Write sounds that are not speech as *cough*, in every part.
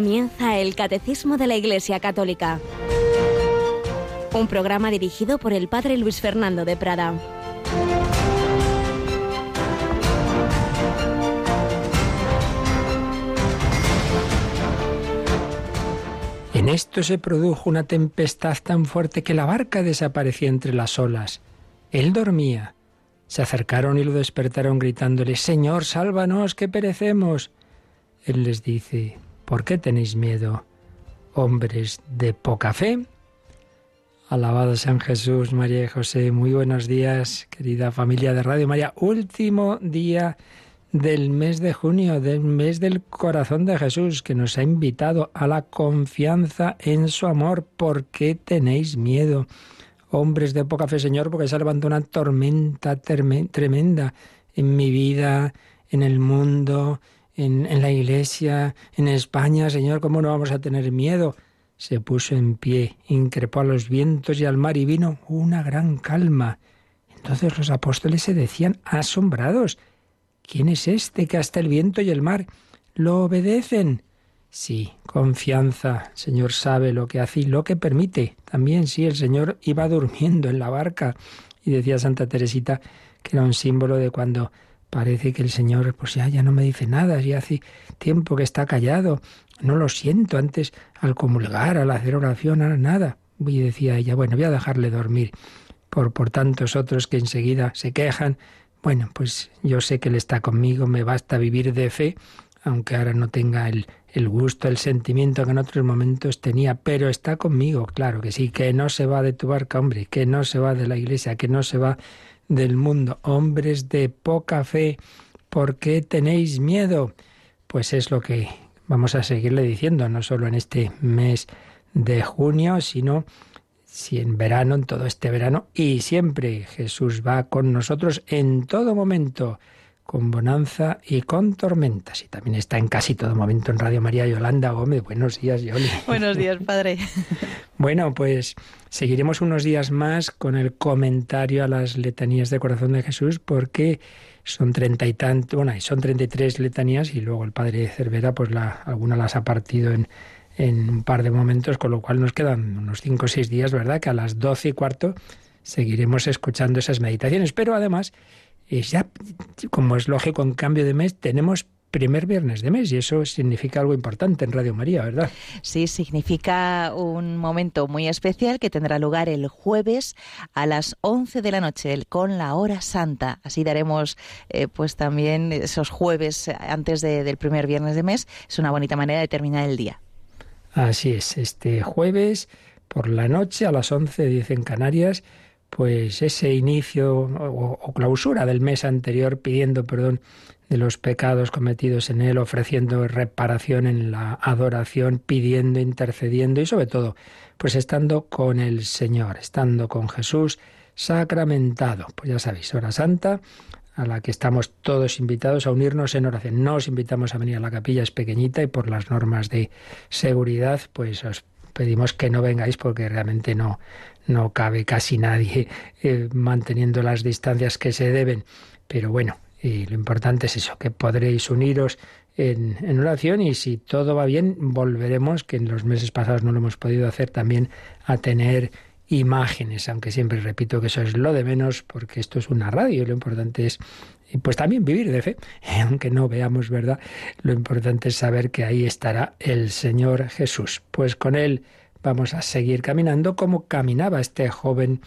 Comienza el Catecismo de la Iglesia Católica, un programa dirigido por el Padre Luis Fernando de Prada. En esto se produjo una tempestad tan fuerte que la barca desapareció entre las olas. Él dormía. Se acercaron y lo despertaron gritándole, Señor, sálvanos, que perecemos. Él les dice, ¿por qué tenéis miedo, hombres de poca fe? Alabado San Jesús, María y José. Muy buenos días, querida familia de Radio María. Último día del mes de junio, del mes del corazón de Jesús, que nos ha invitado a la confianza en su amor. ¿Por qué tenéis miedo? Hombres de poca fe, Señor, porque se levantado una tormenta tremenda en mi vida, en el mundo, en, la iglesia, en España. Señor, ¿cómo no vamos a tener miedo? Se puso en pie, increpó a los vientos y al mar y vino una gran calma. Entonces los apóstoles se decían asombrados ¿Quién es este que hasta el viento y el mar lo obedecen? Sí, confianza. El Señor sabe lo que hace y lo que permite. También sí, el Señor iba durmiendo en la barca. Y decía Santa Teresita que era un símbolo de cuando parece que el Señor, pues ya, ya no me dice nada, ya hace tiempo que está callado. No lo siento antes al comulgar, al hacer oración, nada. Y decía ella, bueno, voy a dejarle dormir por, por tantos otros que enseguida se quejan bueno, pues yo sé que Él está conmigo, me basta vivir de fe, aunque ahora no tenga el, el gusto, el sentimiento que en otros momentos tenía, pero está conmigo, claro que sí, que no se va de tu barca, hombre, que no se va de la iglesia, que no se va del mundo. Hombres de poca fe, ¿por qué tenéis miedo? Pues es lo que vamos a seguirle diciendo, no solo en este mes de junio, sino si en verano, en todo este verano, y siempre Jesús va con nosotros en todo momento, con bonanza y con tormentas. Y también está en casi todo momento en Radio María Yolanda Gómez. Buenos días, Yoli. *laughs* Buenos días, padre. Bueno, pues seguiremos unos días más con el comentario a las letanías de corazón de Jesús, porque son treinta y tantos, bueno, son treinta y tres letanías y luego el padre Cervera, pues la, alguna las ha partido en en un par de momentos, con lo cual nos quedan unos cinco o seis días, ¿verdad? Que a las doce y cuarto seguiremos escuchando esas meditaciones. Pero además, ya, como es lógico, en cambio de mes, tenemos primer viernes de mes y eso significa algo importante en Radio María, ¿verdad? Sí, significa un momento muy especial que tendrá lugar el jueves a las 11 de la noche con la hora santa. Así daremos eh, pues también esos jueves antes del primer viernes de mes. Es una bonita manera de terminar el día. Así es, este jueves por la noche a las 11, dicen Canarias, pues ese inicio o, clausura del mes anterior pidiendo perdón de los pecados cometidos en él, ofreciendo reparación en la adoración, pidiendo, intercediendo y sobre todo, pues estando con el Señor, estando con Jesús sacramentado. Pues ya sabéis, hora santa, a la que estamos todos invitados a unirnos en oración. No os invitamos a venir a la capilla, es pequeñita y por las normas de seguridad, pues os pedimos que no vengáis porque realmente no, no cabe casi nadie eh, manteniendo las distancias que se deben. Pero bueno, y lo importante es eso, que podréis uniros en, en, oración y si todo va bien, volveremos, que en los meses pasados no lo hemos podido hacer también, a tener imágenes, aunque siempre repito que eso es lo de menos porque esto es una radio, lo importante es pues también vivir de fe, *laughs* aunque no veamos verdad, lo importante es saber que ahí estará el Señor Jesús. Pues con él vamos a seguir caminando como caminaba este joven,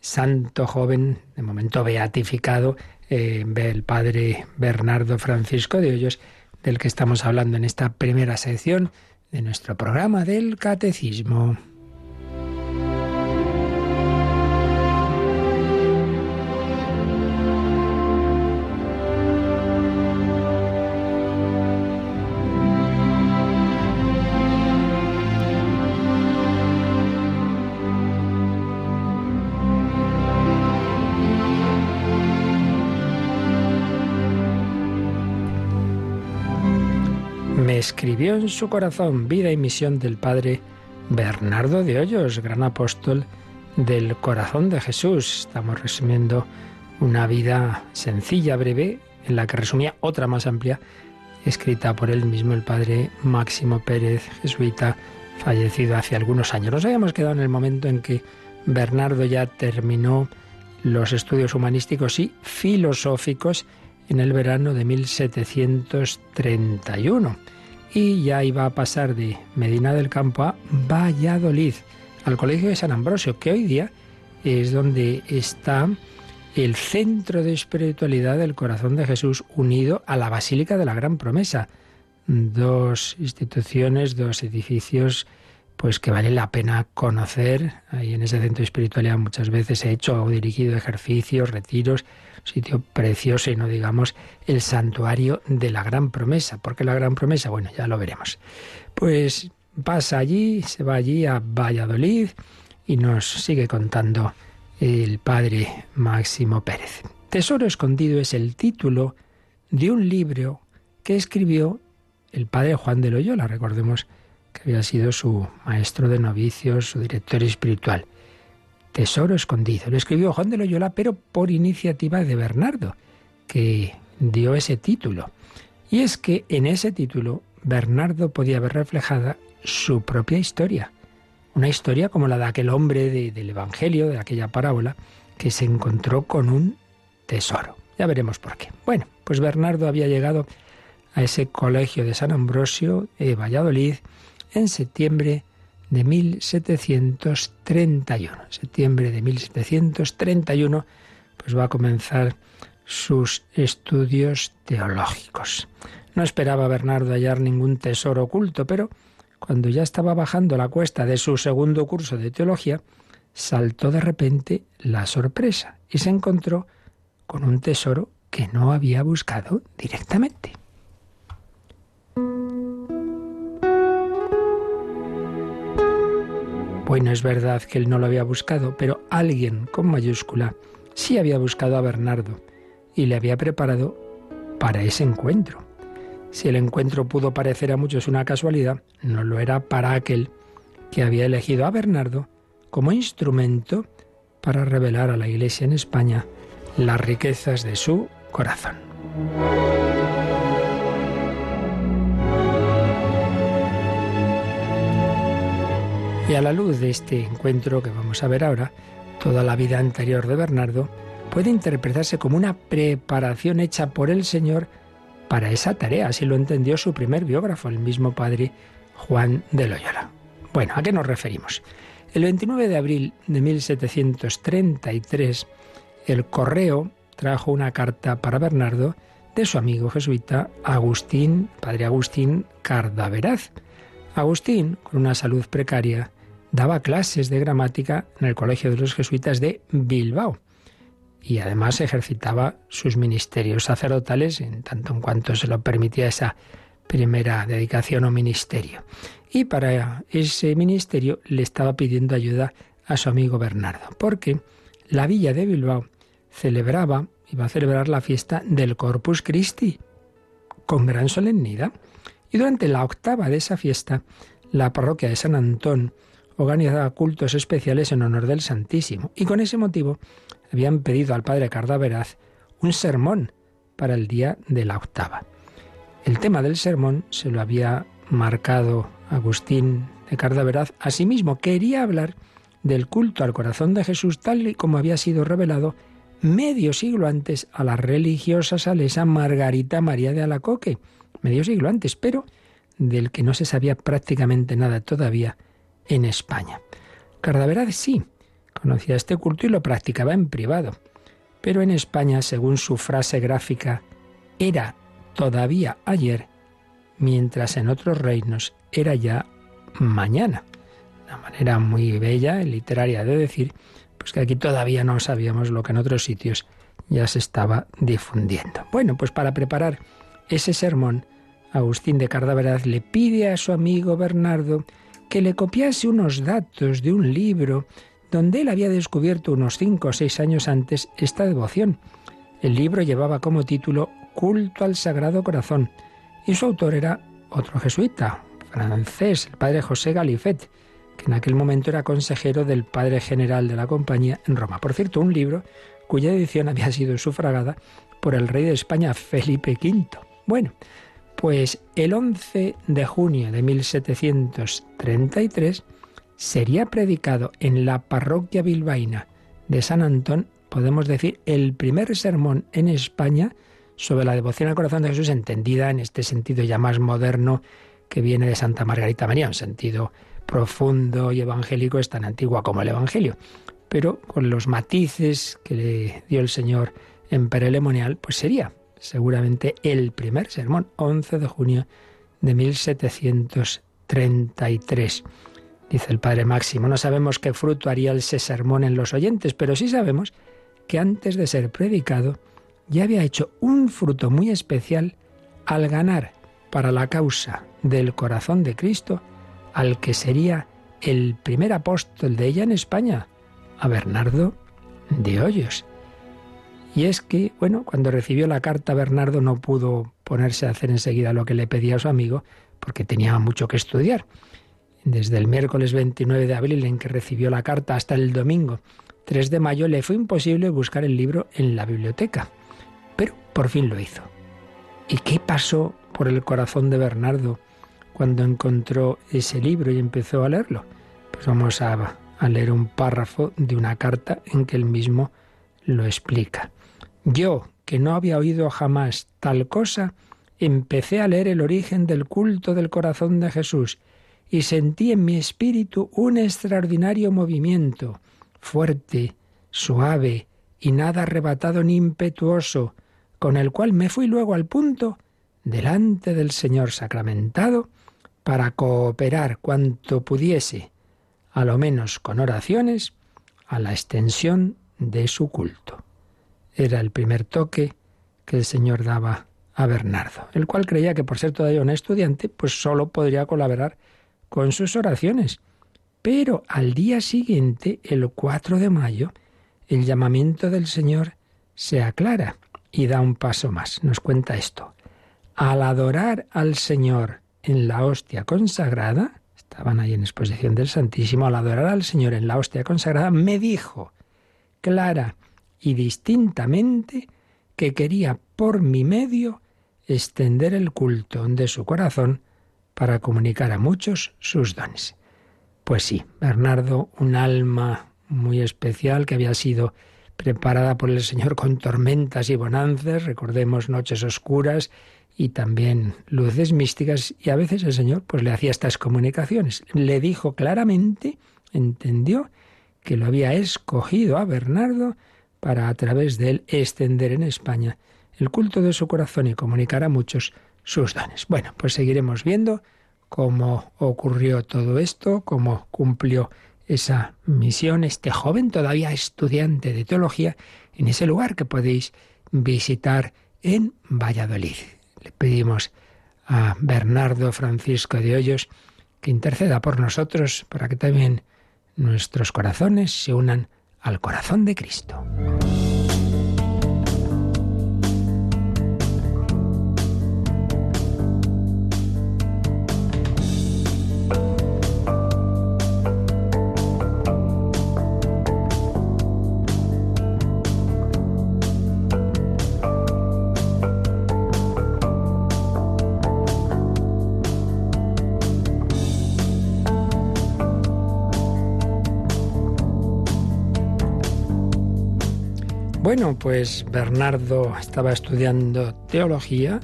santo joven, de momento beatificado, el padre Bernardo Francisco de Hoyos, del que estamos hablando en esta primera sección de nuestro programa del Catecismo. Escribió en su corazón vida y misión del padre Bernardo de Hoyos, gran apóstol del corazón de Jesús. Estamos resumiendo una vida sencilla, breve, en la que resumía otra más amplia escrita por él mismo, el padre Máximo Pérez, jesuita, fallecido hace algunos años. Nos habíamos quedado en el momento en que Bernardo ya terminó los estudios humanísticos y filosóficos en el verano de 1731 y ya iba a pasar de Medina del Campo a Valladolid, al Colegio de San Ambrosio, que hoy día es donde está el centro de espiritualidad del corazón de Jesús unido a la Basílica de la Gran Promesa. Dos instituciones, dos edificios pues que vale la pena conocer. Ahí en ese centro de espiritualidad muchas veces he hecho o dirigido ejercicios, retiros, sitio precioso y no digamos el santuario de la gran promesa. ¿Por qué la gran promesa? Bueno, ya lo veremos. Pues pasa allí, se va allí a Valladolid y nos sigue contando el padre Máximo Pérez. Tesoro escondido es el título de un libro que escribió el padre Juan de Loyola, recordemos que había sido su maestro de novicios, su director espiritual. Tesoro escondido. Lo escribió Juan de Loyola, pero por iniciativa de Bernardo, que dio ese título. Y es que en ese título Bernardo podía ver reflejada su propia historia. Una historia como la de aquel hombre del Evangelio, de aquella parábola, que se encontró con un tesoro. Ya veremos por qué. Bueno, pues Bernardo había llegado a ese colegio de San Ambrosio, de Valladolid, en septiembre de 1731. Septiembre de 1731, pues va a comenzar sus estudios teológicos. No esperaba Bernardo hallar ningún tesoro oculto, pero cuando ya estaba bajando la cuesta de su segundo curso de teología, saltó de repente la sorpresa y se encontró con un tesoro que no había buscado directamente. Bueno, es verdad que él no lo había buscado, pero alguien con mayúscula sí había buscado a Bernardo y le había preparado para ese encuentro. Si el encuentro pudo parecer a muchos una casualidad, no lo era para aquel que había elegido a Bernardo como instrumento para revelar a la Iglesia en España las riquezas de su corazón. Y a la luz de este encuentro que vamos a ver ahora, toda la vida anterior de Bernardo puede interpretarse como una preparación hecha por el Señor para esa tarea, así lo entendió su primer biógrafo, el mismo padre Juan de Loyola. Bueno, ¿a qué nos referimos? El 29 de abril de 1733, el correo trajo una carta para Bernardo de su amigo jesuita Agustín, padre Agustín Cardaveraz. Agustín, con una salud precaria, daba clases de gramática en el Colegio de los Jesuitas de Bilbao y además ejercitaba sus ministerios sacerdotales en tanto en cuanto se lo permitía esa primera dedicación o ministerio. Y para ese ministerio le estaba pidiendo ayuda a su amigo Bernardo, porque la villa de Bilbao celebraba, iba a celebrar la fiesta del Corpus Christi con gran solemnidad. Y durante la octava de esa fiesta, la parroquia de San Antón organizaba cultos especiales en honor del Santísimo. Y con ese motivo habían pedido al padre Cardaveraz un sermón para el día de la octava. El tema del sermón se lo había marcado Agustín de Cardaveraz. Asimismo, quería hablar del culto al corazón de Jesús tal y como había sido revelado medio siglo antes a la religiosa salesa Margarita María de Alacoque, medio siglo antes, pero del que no se sabía prácticamente nada todavía en España. Cardaveraz sí, conocía este culto y lo practicaba en privado, pero en España, según su frase gráfica, era todavía ayer, mientras en otros reinos era ya mañana. Una manera muy bella y literaria de decir, pues que aquí todavía no sabíamos lo que en otros sitios ya se estaba difundiendo. Bueno, pues para preparar ese sermón, Agustín de Cardaveraz le pide a su amigo Bernardo que le copiase unos datos de un libro donde él había descubierto unos cinco o seis años antes esta devoción. El libro llevaba como título Culto al Sagrado Corazón y su autor era otro jesuita, francés, el padre José Galifet, que en aquel momento era consejero del padre general de la compañía en Roma. Por cierto, un libro cuya edición había sido sufragada por el rey de España, Felipe V. Bueno, Pues el 11 de junio de 1733 sería predicado en la parroquia bilbaína de San Antón, podemos decir, el primer sermón en España sobre la devoción al corazón de Jesús, entendida en este sentido ya más moderno que viene de Santa Margarita María, un sentido profundo y evangélico, es tan antigua como el Evangelio, pero con los matices que le dio el Señor en Perelemonial, pues sería seguramente el primer sermón, 11 de junio de 1733. Dice el padre Máximo, no sabemos qué fruto haría ese sermón en los oyentes, pero sí sabemos que antes de ser predicado ya había hecho un fruto muy especial al ganar para la causa del corazón de Cristo al que sería el primer apóstol de ella en España, a Bernardo de Hoyos. Y es que, bueno, cuando recibió la carta, Bernardo no pudo ponerse a hacer enseguida lo que le pedía a su amigo, porque tenía mucho que estudiar. Desde el miércoles 29 de abril en que recibió la carta hasta el domingo 3 de mayo le fue imposible buscar el libro en la biblioteca. Pero por fin lo hizo. ¿Y qué pasó por el corazón de Bernardo cuando encontró ese libro y empezó a leerlo? Pues vamos a, leer un párrafo de una carta en que él mismo lo explica. Yo, que no había oído jamás tal cosa, empecé a leer el origen del culto del corazón de Jesús y sentí en mi espíritu un extraordinario movimiento, fuerte, suave y nada arrebatado ni impetuoso, con el cual me fui luego al punto delante del Señor sacramentado para cooperar cuanto pudiese, a lo menos con oraciones, a la extensión de su culto era el primer toque que el Señor daba a Bernardo, el cual creía que por ser todavía un estudiante, pues solo podría colaborar con sus oraciones. Pero al día siguiente, el 4 de mayo, el llamamiento del Señor se aclara y da un paso más. Nos cuenta esto. Al adorar al Señor en la hostia consagrada, estaban ahí en exposición del Santísimo, al adorar al Señor en la hostia consagrada, me dijo, Clara, y distintamente que quería por mi medio extender el culto de su corazón para comunicar a muchos sus dones. Pues sí, Bernardo, un alma muy especial que había sido preparada por el Señor con tormentas y bonanzas, recordemos noches oscuras y también luces místicas, y a veces el Señor pues le hacía estas comunicaciones. Le dijo claramente, entendió que lo había escogido a Bernardo para a través de él extender en España el culto de su corazón y comunicar a muchos sus dones. Bueno, pues seguiremos viendo cómo ocurrió todo esto, cómo cumplió esa misión este joven todavía estudiante de teología en ese lugar que podéis visitar en Valladolid. Le pedimos a Bernardo Francisco de Hoyos que interceda por nosotros para que también nuestros corazones se unan al corazón de Cristo. Pues Bernardo estaba estudiando teología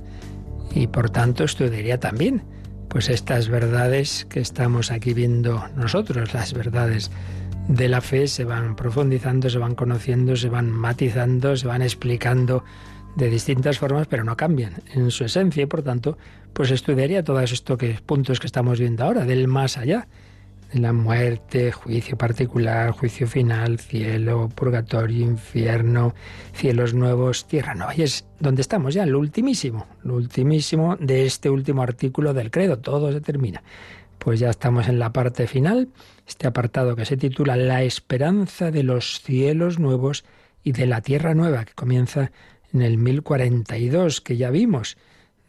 y por tanto estudiaría también pues estas verdades que estamos aquí viendo nosotros, las verdades de la fe se van profundizando, se van conociendo, se van matizando, se van explicando de distintas formas, pero no cambian en su esencia y por tanto, pues estudiaría todos estos puntos que estamos viendo ahora, del más allá, la muerte, juicio particular, juicio final, cielo, purgatorio, infierno, cielos nuevos, tierra nueva. Y es donde estamos ya, lo ultimísimo, lo ultimísimo de este último artículo del credo. Todo se termina. Pues ya estamos en la parte final, este apartado que se titula La esperanza de los cielos nuevos y de la tierra nueva, que comienza en el 1042, que ya vimos,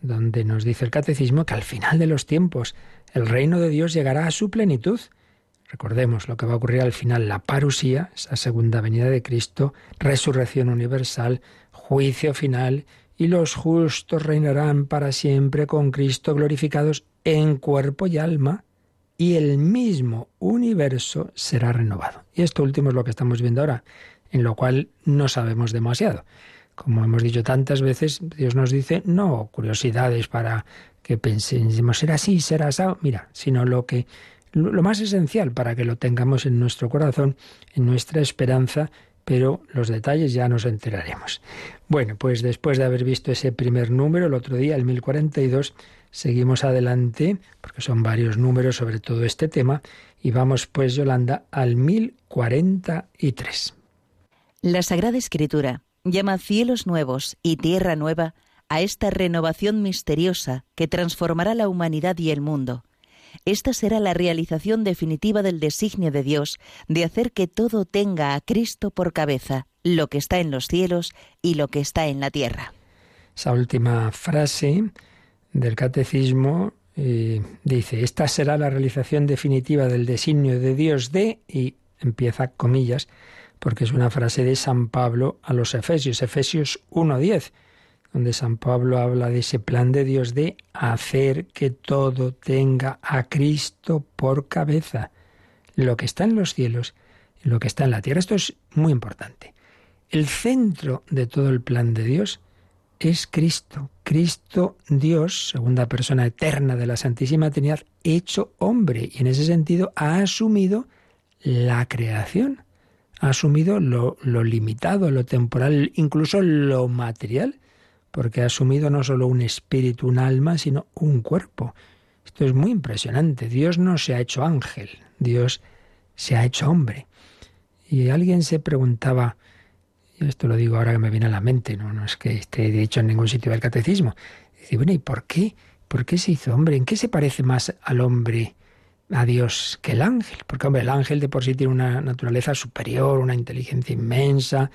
donde nos dice el catecismo que al final de los tiempos el reino de Dios llegará a su plenitud. Recordemos lo que va a ocurrir al final, la parusía, esa segunda venida de Cristo, resurrección universal, juicio final y los justos reinarán para siempre con Cristo glorificados en cuerpo y alma, y el mismo universo será renovado. Y esto último es lo que estamos viendo ahora, en lo cual no sabemos demasiado. Como hemos dicho tantas veces, Dios nos dice no curiosidades para que pensemos será así, será así, mira, sino lo que lo más esencial para que lo tengamos en nuestro corazón, en nuestra esperanza, pero los detalles ya nos enteraremos. Bueno, pues después de haber visto ese primer número, el otro día, el 1042, seguimos adelante, porque son varios números sobre todo este tema, y vamos pues, Yolanda, al 1043. La Sagrada Escritura llama cielos nuevos y tierra nueva a esta renovación misteriosa que transformará la humanidad y el mundo. Esta será la realización definitiva del designio de Dios de hacer que todo tenga a Cristo por cabeza, lo que está en los cielos y lo que está en la tierra. Esa última frase del catecismo eh, dice, esta será la realización definitiva del designio de Dios de, y empieza comillas, porque es una frase de San Pablo a los Efesios, Efesios 1.10, donde San Pablo habla de ese plan de Dios de hacer que todo tenga a Cristo por cabeza, lo que está en los cielos y lo que está en la tierra. Esto es muy importante. El centro de todo el plan de Dios es Cristo. Cristo Dios, segunda persona eterna de la Santísima Trinidad, hecho hombre y en ese sentido ha asumido la creación ha asumido lo, limitado, lo temporal, incluso lo material, porque ha asumido no solo un espíritu, un alma, sino un cuerpo. Esto es muy impresionante. Dios no se ha hecho ángel, Dios se ha hecho hombre. Y alguien se preguntaba, y esto lo digo ahora que me viene a la mente, no, no es que esté dicho en ningún sitio del catecismo, dice, bueno, ¿y por qué? ¿Por qué se hizo hombre? ¿En qué se parece más al hombre a Dios que el ángel, porque hombre, el ángel de por sí tiene una naturaleza superior, una inteligencia inmensa,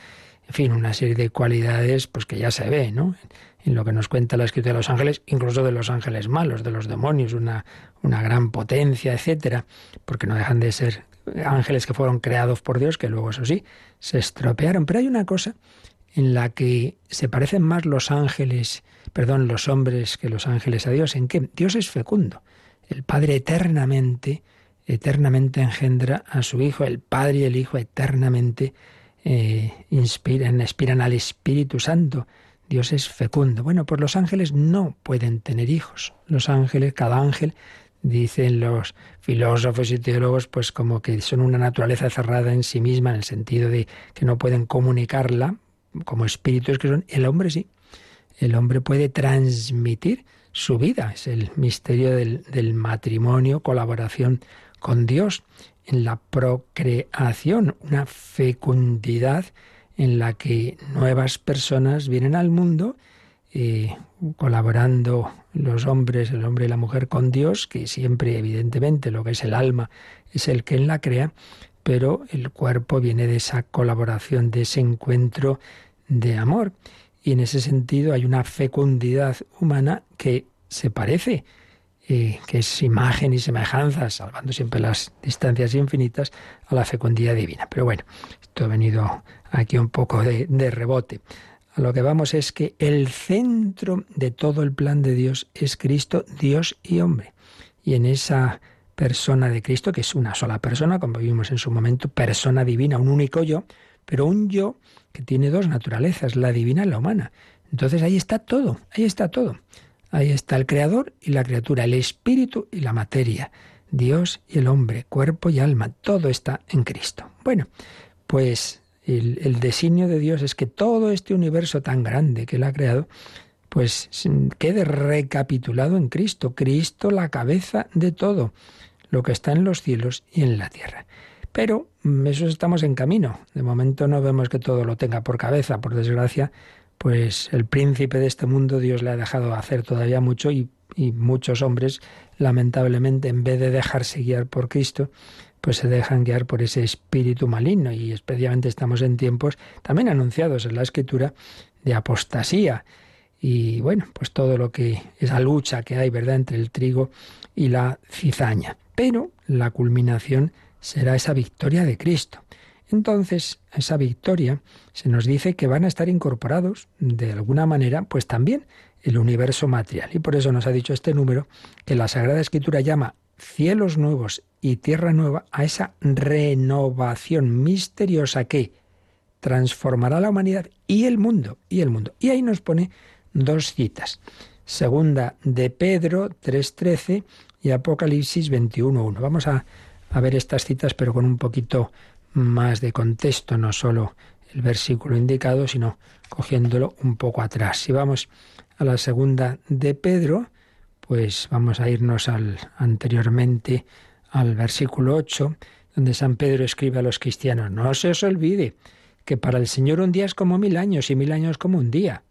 en fin, una serie de cualidades pues que ya se ve, ¿no? En lo que nos cuenta la escritura de los ángeles, incluso de los ángeles malos, de los demonios, una, una gran potencia, etcétera, porque no dejan de ser ángeles que fueron creados por Dios, que luego, eso sí, se estropearon. Pero hay una cosa en la que se parecen más los ángeles, perdón, los hombres que los ángeles a Dios, en que Dios es fecundo. El Padre eternamente, eternamente engendra a su Hijo, el Padre y el Hijo eternamente eh, inspiran, inspiran al Espíritu Santo. Dios es fecundo. Bueno, pues los ángeles no pueden tener hijos. Los ángeles, cada ángel, dicen los filósofos y teólogos, pues como que son una naturaleza cerrada en sí misma, en el sentido de que no pueden comunicarla como espíritus que son. El hombre sí. El hombre puede transmitir su vida. Es el misterio del, matrimonio, colaboración con Dios en la procreación, una fecundidad en la que nuevas personas vienen al mundo eh, colaborando los hombres, el hombre y la mujer con Dios, que siempre evidentemente lo que es el alma es el que la crea, pero el cuerpo viene de esa colaboración, de ese encuentro de amor. Y en ese sentido hay una fecundidad humana que se parece, que es imagen y semejanza, salvando siempre las distancias infinitas, a la fecundidad divina. Pero bueno, esto ha venido aquí un poco de, de rebote. A lo que vamos es que el centro de todo el plan de Dios es Cristo, Dios y hombre. Y en esa persona de Cristo, que es una sola persona, como vimos en su momento, persona divina, un único yo, pero un yo que tiene dos naturalezas, la divina y la humana. Entonces ahí está todo, ahí está todo. Ahí está el creador y la criatura, el espíritu y la materia, Dios y el hombre, cuerpo y alma, todo está en Cristo. Bueno, pues el, designio de Dios es que todo este universo tan grande que Él ha creado, pues quede recapitulado en Cristo, Cristo la cabeza de todo, lo que está en los cielos y en la tierra. Pero mm, eso estamos en camino. De momento no vemos que todo lo tenga por cabeza, por desgracia, pues el príncipe de este mundo Dios le ha dejado hacer todavía mucho y, muchos hombres, lamentablemente, en vez de dejarse guiar por Cristo, pues se dejan guiar por ese espíritu maligno y especialmente estamos en tiempos también anunciados en la escritura de apostasía y bueno, pues todo lo que esa lucha que hay, ¿verdad?, entre el trigo y la cizaña. Pero la culminación será esa victoria de Cristo. Entonces, esa victoria se nos dice que van a estar incorporados, de alguna manera, pues también el universo material. Y por eso nos ha dicho este número que la Sagrada Escritura llama cielos nuevos y tierra nueva a esa renovación misteriosa que transformará la humanidad y el mundo, y el mundo. Y ahí nos pone dos citas. Segunda de Pedro 3.13 y Apocalipsis 21.1. Vamos a, a ver estas citas, pero con un poquito más de contexto, no solo el versículo indicado, sino cogiéndolo un poco atrás. Si vamos a la segunda de Pedro, pues vamos a irnos al anteriormente al versículo 8, donde San Pedro escribe a los cristianos, no se os olvide que para el Señor un día es como mil años y mil años como un día,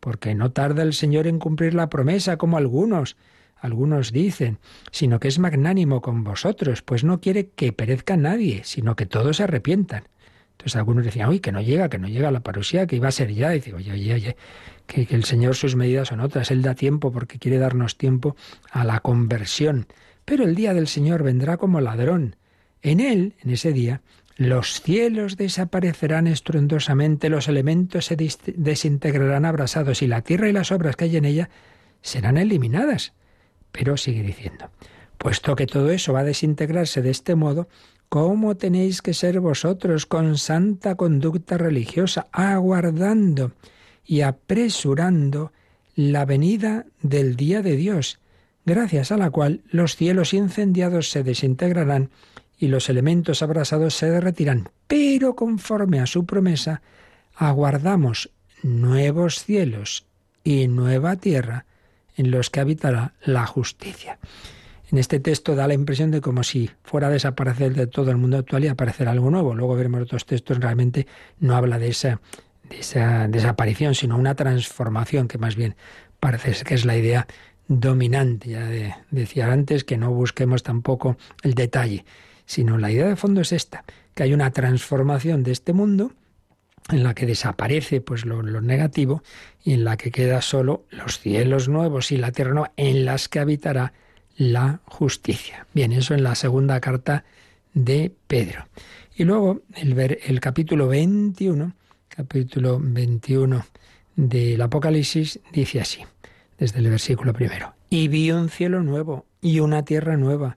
porque no tarda el Señor en cumplir la promesa como algunos, algunos dicen, sino que es magnánimo con vosotros, pues no quiere que perezca nadie, sino que todos se arrepientan. Entonces algunos decían, uy, que no llega, que no llega la parusía, que iba a ser ya. Y digo, oye, oye, oye, que, que el Señor sus medidas son otras, Él da tiempo porque quiere darnos tiempo a la conversión. Pero el día del Señor vendrá como ladrón. En Él, en ese día, los cielos desaparecerán estruendosamente, los elementos se desintegrarán abrasados y la tierra y las obras que hay en ella serán eliminadas. Pero sigue diciendo, puesto que todo eso va a desintegrarse de este modo, ¿cómo tenéis que ser vosotros con santa conducta religiosa, aguardando y apresurando la venida del día de Dios, gracias a la cual los cielos incendiados se desintegrarán y los elementos abrasados se derretirán, pero conforme a su promesa, aguardamos nuevos cielos y nueva tierra en los que habitará la justicia. En este texto da la impresión de como si fuera a desaparecer de todo el mundo actual y aparecer algo nuevo. Luego veremos otros textos, realmente no habla de esa, de esa desaparición, sino una transformación, que más bien parece que es la idea dominante. Ya decía antes que no busquemos tampoco el detalle, sino la idea de fondo es esta, que hay una transformación de este mundo en la que desaparece pues lo, negativo y en la que queda solo los cielos nuevos y la tierra nueva en las que habitará la justicia. Bien, eso en la segunda carta de Pedro. Y luego el, ver, el capítulo 21, capítulo 21 del Apocalipsis dice así, desde el versículo primero. Y vi un cielo nuevo y una tierra nueva,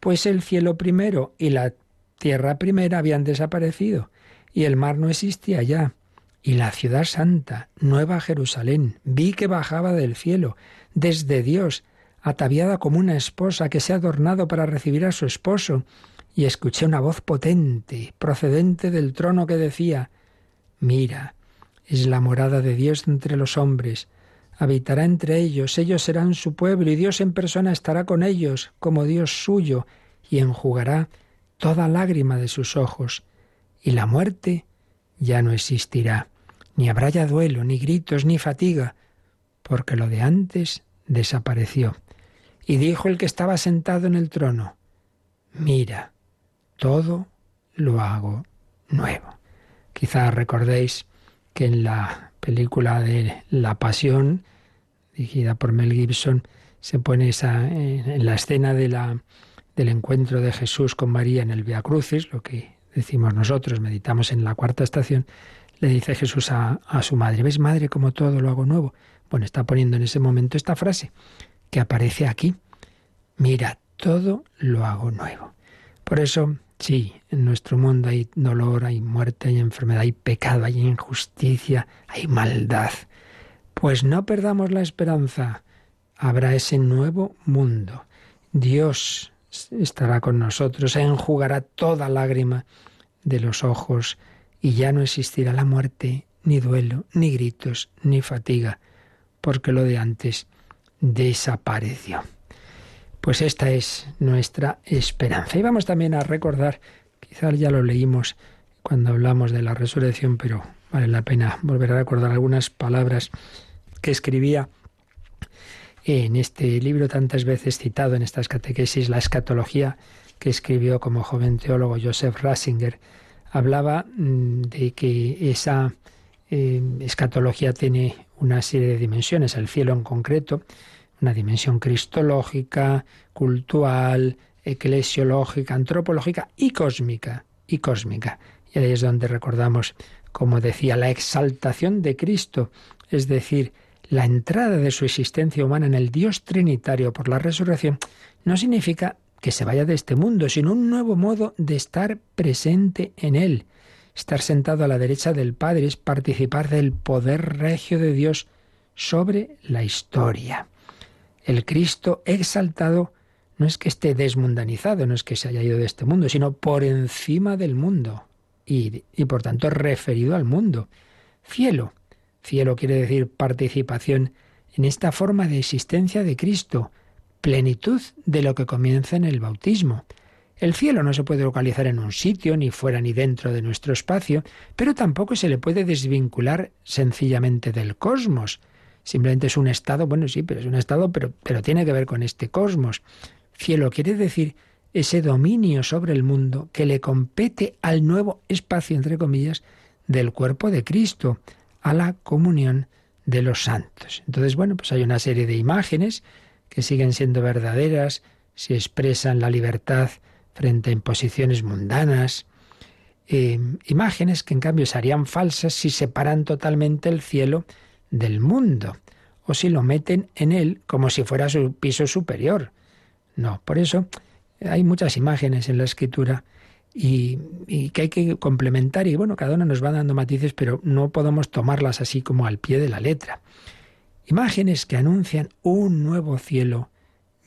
pues el cielo primero y la tierra primera habían desaparecido y el mar no existía ya. Y la ciudad santa, Nueva Jerusalén, vi que bajaba del cielo, desde Dios, ataviada como una esposa que se ha adornado para recibir a su esposo, y escuché una voz potente, procedente del trono que decía, Mira, es la morada de Dios entre los hombres, habitará entre ellos, ellos serán su pueblo, y Dios en persona estará con ellos, como Dios suyo, y enjugará toda lágrima de sus ojos y la muerte ya no existirá. Ni habrá ya duelo, ni gritos, ni fatiga, porque lo de antes desapareció. Y dijo el que estaba sentado en el trono, mira, todo lo hago nuevo. Quizá recordéis que en la película de La Pasión, dirigida por Mel Gibson, se pone esa en la escena de la, del encuentro de Jesús con María en el Via Crucis, lo que decimos nosotros, meditamos en la cuarta estación, le dice Jesús a, su madre, ¿ves madre como todo lo hago nuevo? Bueno, está poniendo en ese momento esta frase que aparece aquí. Mira, todo lo hago nuevo. Por eso, sí, en nuestro mundo hay dolor, hay muerte, hay enfermedad, hay pecado, hay injusticia, hay maldad. Pues no perdamos la esperanza. Habrá ese nuevo mundo. Dios estará con nosotros, enjugará toda lágrima de los ojos y ya no existirá la muerte, ni duelo, ni gritos, ni fatiga, porque lo de antes desapareció. Pues esta es nuestra esperanza. Y vamos también a recordar, quizás ya lo leímos cuando hablamos de la resurrección, pero vale la pena volver a recordar algunas palabras que escribía en este libro tantas veces citado en estas catequesis, La escatología, que escribió como joven teólogo Joseph Ratzinger, hablaba mm, de que esa eh, escatología tiene una serie de dimensiones, el cielo en concreto, una dimensión cristológica, cultural, eclesiológica, antropológica y cósmica, y cósmica. Y ahí es donde recordamos, como decía, la exaltación de Cristo, es decir, la entrada de su existencia humana en el Dios Trinitario por la resurrección, no significa que se vaya de este mundo, sino un nuevo modo de estar presente en él. Estar sentado a la derecha del Padre es participar del poder regio de Dios sobre la historia. El Cristo exaltado no es que esté desmundanizado, no es que se haya ido de este mundo, sino por encima del mundo y, y por tanto referido al mundo. Cielo. Cielo quiere decir participación en esta forma de existencia de Cristo, plenitud de lo que comienza en el bautismo. El cielo no se puede localizar en un sitio, ni fuera ni dentro de nuestro espacio, pero tampoco se le puede desvincular sencillamente del cosmos. Simplemente es un estado, bueno, sí, pero es un estado, pero, pero tiene que ver con este cosmos. Cielo quiere decir ese dominio sobre el mundo que le compete al nuevo espacio, entre comillas, del cuerpo de Cristo, a la comunión de los santos. Entonces, bueno, pues hay una serie de imágenes que siguen siendo verdaderas si expresan la libertad frente a imposiciones mundanas, eh, imágenes que en cambio serían falsas si separan totalmente el cielo del mundo o si lo meten en él como si fuera su piso superior. No, por eso hay muchas imágenes en la escritura y, que hay que complementar y bueno, cada una nos va dando matices, pero no podemos tomarlas así como al pie de la letra. Imágenes que anuncian un nuevo cielo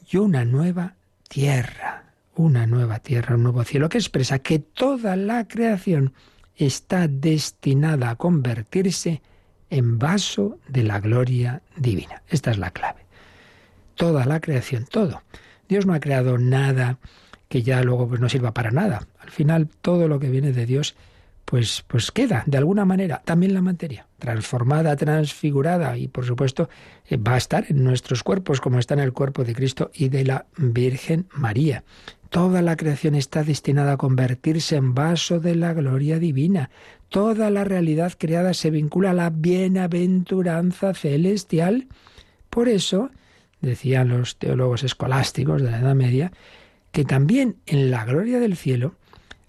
y una nueva tierra. Una nueva tierra, un nuevo cielo que expresa que toda la creación está destinada a convertirse en vaso de la gloria divina. Esta es la clave. Toda la creación, todo. Dios no ha creado nada que ya luego pues, no sirva para nada. Al final todo lo que viene de Dios pues, pues queda de alguna manera también la materia, transformada, transfigurada y por supuesto eh, va a estar en nuestros cuerpos como está en el cuerpo de Cristo y de la Virgen María. Toda la creación está destinada a convertirse en vaso de la gloria divina. Toda la realidad creada se vincula a la bienaventuranza celestial. Por eso, decían los teólogos escolásticos de la Edad Media, que también en la gloria del cielo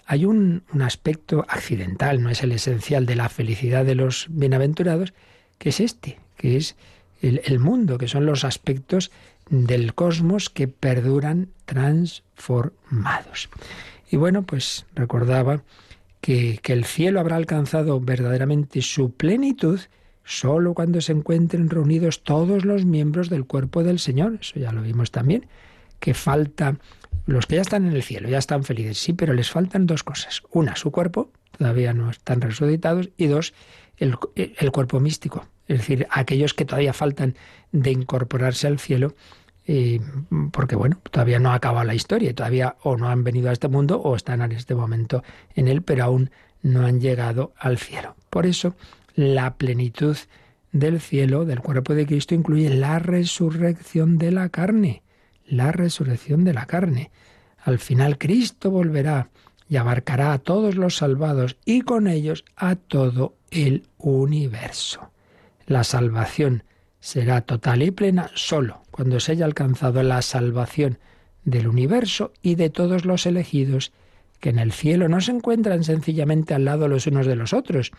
hay un, aspecto accidental, no es el esencial de la felicidad de los bienaventurados, que es este, que es el, mundo, que son los aspectos del cosmos que perduran transformados. Y bueno, pues recordaba que, que, el cielo habrá alcanzado verdaderamente su plenitud solo cuando se encuentren reunidos todos los miembros del cuerpo del Señor. Eso ya lo vimos también, que falta los que ya están en el cielo, ya están felices, sí, pero les faltan dos cosas. Una, su cuerpo, todavía no están resucitados, y dos, el, cuerpo místico, es decir, aquellos que todavía faltan de incorporarse al cielo, eh, porque bueno, todavía no ha acabado la historia, todavía o no han venido a este mundo o están en este momento en él, pero aún no han llegado al cielo. Por eso, la plenitud del cielo, del cuerpo de Cristo, incluye la resurrección de la carne la resurrección de la carne. Al final Cristo volverá y abarcará a todos los salvados y con ellos a todo el universo. La salvación será total y plena solo cuando se haya alcanzado la salvación del universo y de todos los elegidos que en el cielo no se encuentran sencillamente al lado los unos de los otros,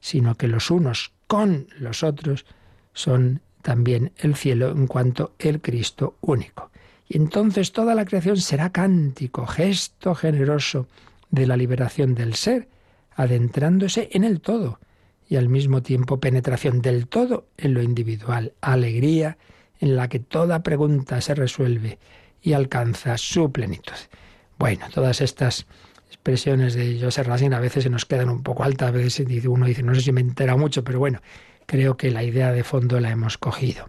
sino que los unos con los otros son también el cielo en cuanto el Cristo único. Y entonces toda la creación será cántico, gesto generoso de la liberación del ser, adentrándose en el todo y al mismo tiempo penetración del todo en lo individual, alegría en la que toda pregunta se resuelve y alcanza su plenitud. Bueno, todas estas expresiones de Joseph Racine a veces se nos quedan un poco altas, a veces uno dice, no sé si me entera mucho, pero bueno, creo que la idea de fondo la hemos cogido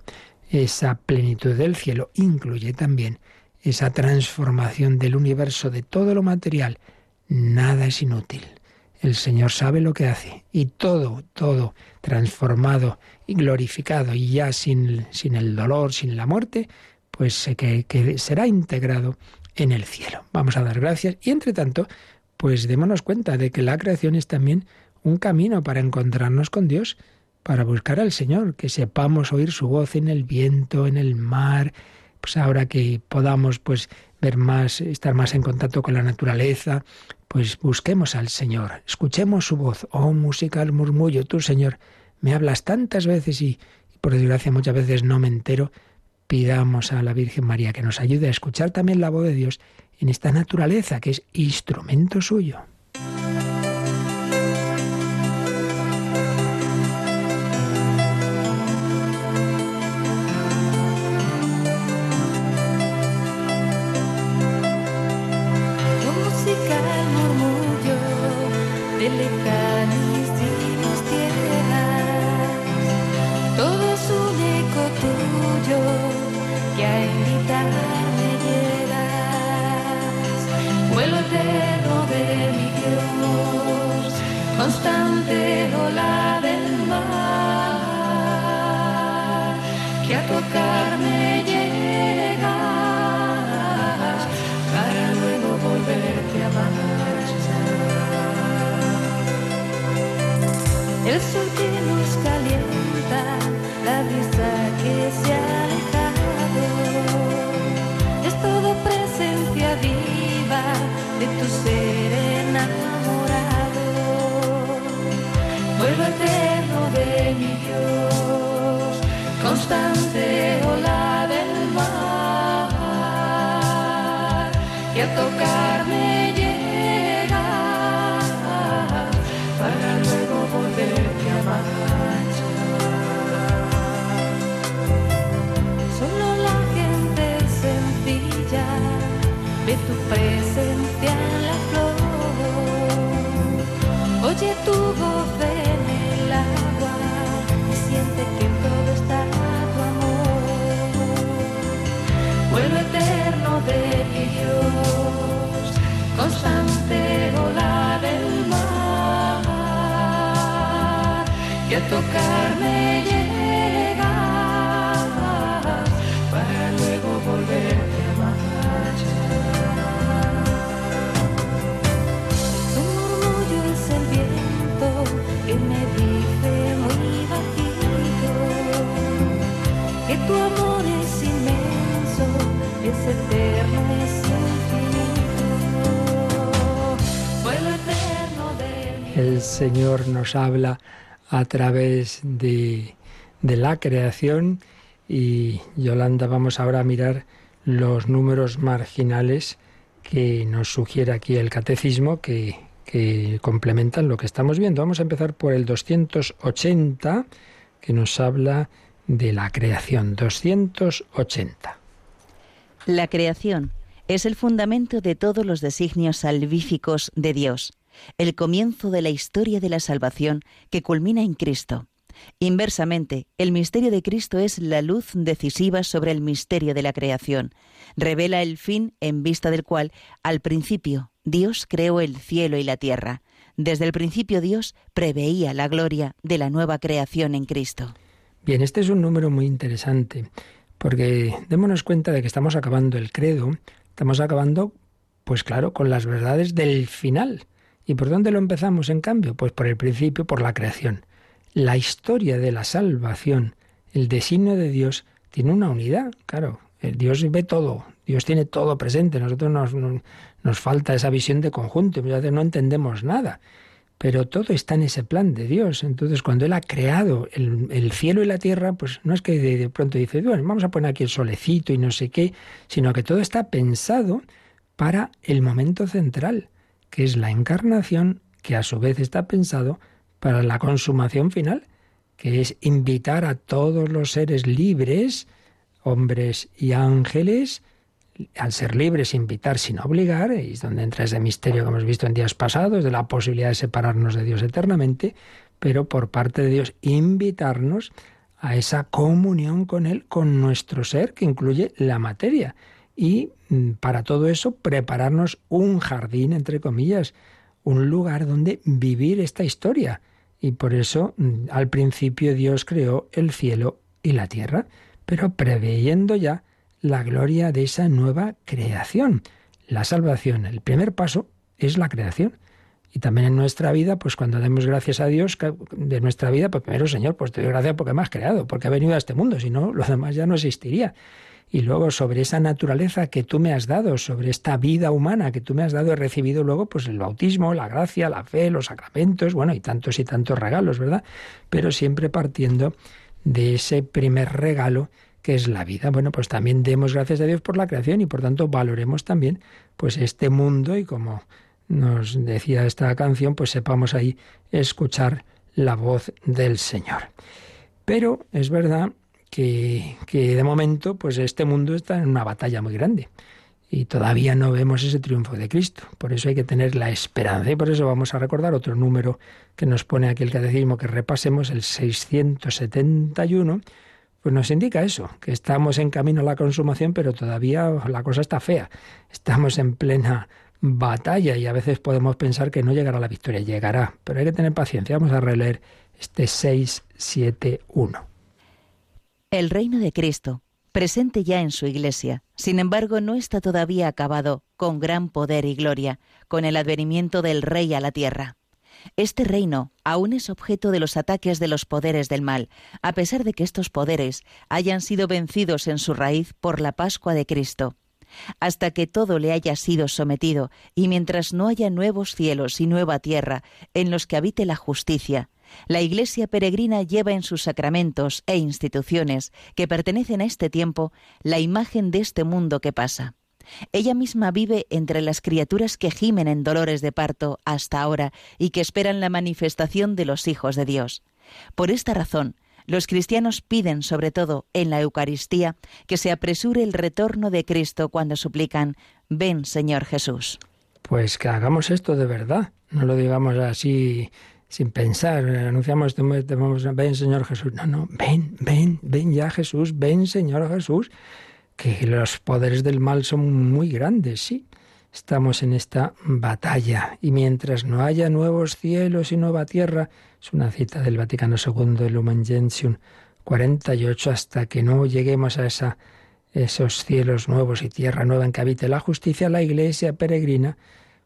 esa plenitud del cielo incluye también esa transformación del universo de todo lo material. Nada es inútil. El Señor sabe lo que hace y todo, todo transformado y glorificado y ya sin, sin el dolor, sin la muerte, pues que, que será integrado en el cielo. Vamos a dar gracias y entre tanto, pues démonos cuenta de que la creación es también un camino para encontrarnos con Dios para buscar al Señor, que sepamos oír su voz en el viento, en el mar, pues ahora que podamos pues ver más, estar más en contacto con la naturaleza, pues busquemos al Señor, escuchemos su voz. Oh, música al murmullo, tú, Señor, me hablas tantas veces y, y por desgracia muchas veces no me entero. Pidamos a la Virgen María que nos ayude a escuchar también la voz de Dios en esta naturaleza que es instrumento suyo. Señor nos habla a través de, la creación y Yolanda vamos ahora a mirar los números marginales que nos sugiere aquí el catecismo que, que complementan lo que estamos viendo. Vamos a empezar por el 280 que nos habla de la creación. 280. La creación es el fundamento de todos los designios salvíficos de Dios el comienzo de la historia de la salvación que culmina en Cristo. Inversamente, el misterio de Cristo es la luz decisiva sobre el misterio de la creación. Revela el fin en vista del cual, al principio, Dios creó el cielo y la tierra. Desde el principio Dios preveía la gloria de la nueva creación en Cristo. Bien, este es un número muy interesante, porque démonos cuenta de que estamos acabando el credo, estamos acabando, pues claro, con las verdades del final. ¿Y por dónde lo empezamos, en cambio? Pues por el principio, por la creación. La historia de la salvación, el designio de Dios, tiene una unidad, claro. Dios ve todo, Dios tiene todo presente. Nosotros nos, nos, falta esa visión de conjunto, muchas no entendemos nada. Pero todo está en ese plan de Dios. Entonces, cuando Él ha creado el, cielo y la tierra, pues no es que de, de, pronto dice, bueno, vamos a poner aquí el solecito y no sé qué, sino que todo está pensado para el momento central que es la encarnación, que a su vez está pensado para la consumación final, que es invitar a todos los seres libres, hombres y ángeles, al ser libres, invitar sin obligar, y es donde entra ese misterio que hemos visto en días pasados, de la posibilidad de separarnos de Dios eternamente, pero por parte de Dios invitarnos a esa comunión con Él, con nuestro ser, que incluye la materia y mm, para todo eso prepararnos un jardín, entre comillas, un lugar donde vivir esta historia. Y por eso mm, al principio Dios creó el cielo y la tierra, pero preveyendo ya la gloria de esa nueva creación. La salvación, el primer paso es la creación. Y también en nuestra vida, pues cuando demos gracias a Dios de nuestra vida, pues primero, Señor, pues te doy gracias porque me has creado, porque he venido a este mundo, si no, lo demás ya no existiría. Y luego sobre esa naturaleza que tú me has dado, sobre esta vida humana que tú me has dado, he recibido luego pues el bautismo, la gracia, la fe, los sacramentos, bueno, y tantos y tantos regalos, ¿verdad? Pero siempre partiendo de ese primer regalo que es la vida. Bueno, pues también demos gracias a Dios por la creación y por tanto valoremos también pues este mundo y como nos decía esta canción, pues sepamos ahí escuchar la voz del Señor. Pero es verdad que, que de momento pues este mundo está en una batalla muy grande y todavía no vemos ese triunfo de Cristo. Por eso hay que tener la esperanza y por eso vamos a recordar otro número que nos pone aquí el catecismo que repasemos, el 671 pues nos indica eso, que estamos en camino a la consumación, pero todavía la cosa está fea. Estamos en plena batalla y a veces podemos pensar que no llegará la victoria, llegará, pero hay que tener paciencia. Vamos a releer este 671. El reino de Cristo, presente ya en su iglesia, sin embargo no está todavía acabado con gran poder y gloria, con el advenimiento del Rey a la tierra. Este reino aún es objeto de los ataques de los poderes del mal, a pesar de que estos poderes hayan sido vencidos en su raíz por la Pascua de Cristo. Hasta que todo le haya sido sometido, y mientras no haya nuevos cielos y nueva tierra en los que habite la justicia, la Iglesia peregrina lleva en sus sacramentos e instituciones que pertenecen a este tiempo la imagen de este mundo que pasa. Ella misma vive entre las criaturas que gimen en dolores de parto hasta ahora y que esperan la manifestación de los hijos de Dios. Por esta razón, los cristianos piden, sobre todo en la Eucaristía, que se apresure el retorno de Cristo cuando suplican, ven Señor Jesús. Pues que hagamos esto de verdad, no lo digamos así sin pensar, anunciamos, ven Señor Jesús, no, no, ven, ven, ven ya Jesús, ven Señor Jesús que los poderes del mal son muy grandes, sí. Estamos en esta batalla y mientras no haya nuevos cielos y nueva tierra, es una cita del Vaticano II, el Lumen Gentium 48, hasta que no lleguemos a esa, esos cielos nuevos y tierra nueva en que habite la justicia, la iglesia peregrina,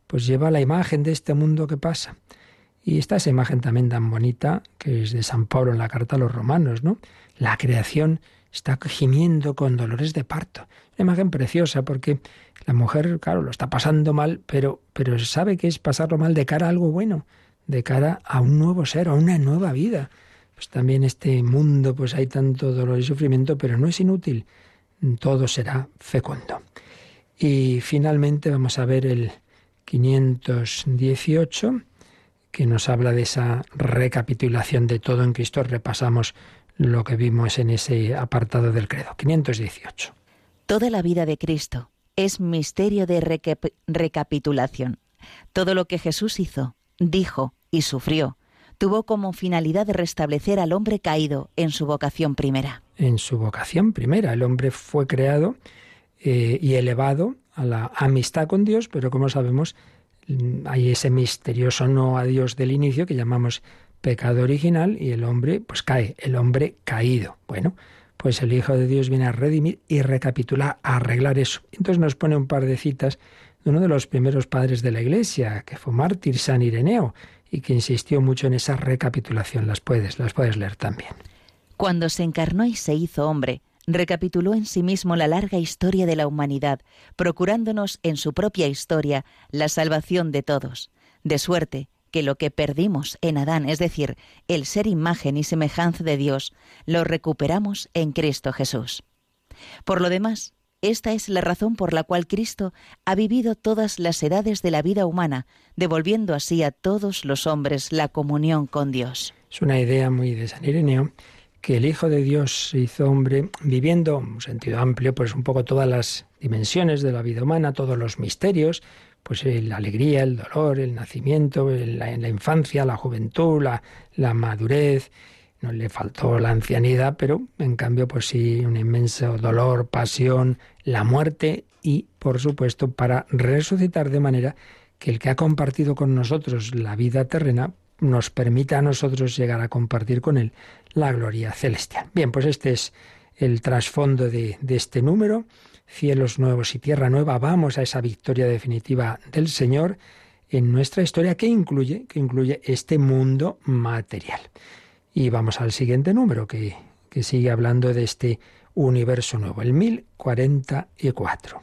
pues lleva la imagen de este mundo que pasa. Y está esa imagen también tan bonita que es de San Pablo en la carta a los romanos, ¿no? La creación está gimiendo con dolores de parto. Una imagen preciosa porque la mujer, claro, lo está pasando mal, pero, pero sabe que es pasarlo mal de cara a algo bueno, de cara a un nuevo ser, a una nueva vida. Pues también este mundo, pues hay tanto dolor y sufrimiento, pero no es inútil. Todo será fecundo. Y finalmente vamos a ver el 518, que nos habla de esa recapitulación de todo en Cristo. Repasamos lo que vimos en ese apartado del credo. 518. Toda la vida de Cristo es misterio de recapitulación. Todo lo que Jesús hizo, dijo y sufrió tuvo como finalidad restablecer al hombre caído en su vocación primera. En su vocación primera, el hombre fue creado eh, y elevado a la amistad con Dios, pero como sabemos, mm, hay ese misterioso no a Dios del inicio que llamamos pecado original y el hombre pues cae, el hombre caído. Bueno, pues el Hijo de Dios viene a redimir y recapitular, a arreglar eso. Entonces nos pone un par de citas de uno de los primeros padres de la Iglesia, que fue mártir San Ireneo, y que insistió mucho en esa recapitulación. Las puedes, las puedes leer también. Cuando se encarnó y se hizo hombre, recapituló en sí mismo la larga historia de la humanidad, procurándonos en su propia historia la salvación de todos, de suerte que lo que perdimos en Adán, es decir, el ser imagen y semejanza de Dios, lo recuperamos en Cristo Jesús. Por lo demás, esta es la razón por la cual Cristo ha vivido todas las edades de la vida humana, devolviendo así a todos los hombres la comunión con Dios. Es una idea muy de San Ireneo que el Hijo de Dios se hizo hombre viviendo, en un sentido amplio, pues un poco todas las dimensiones de la vida humana, todos los misterios, pues eh, la alegría, el dolor, el nacimiento, en la, infancia, la juventud, la, la madurez, no le faltó la ancianidad, pero en cambio, pues sí, un inmenso dolor, pasión, la muerte y, por supuesto, para resucitar de manera que el que ha compartido con nosotros la vida terrena nos permita a nosotros llegar a compartir con él la gloria celestial. Bien, pues este es el trasfondo de, de este número cielos nuevos y tierra nueva, vamos a esa victoria definitiva del Señor en nuestra historia que incluye, que incluye este mundo material. Y vamos al siguiente número que, que sigue hablando de este universo nuevo, el 1044.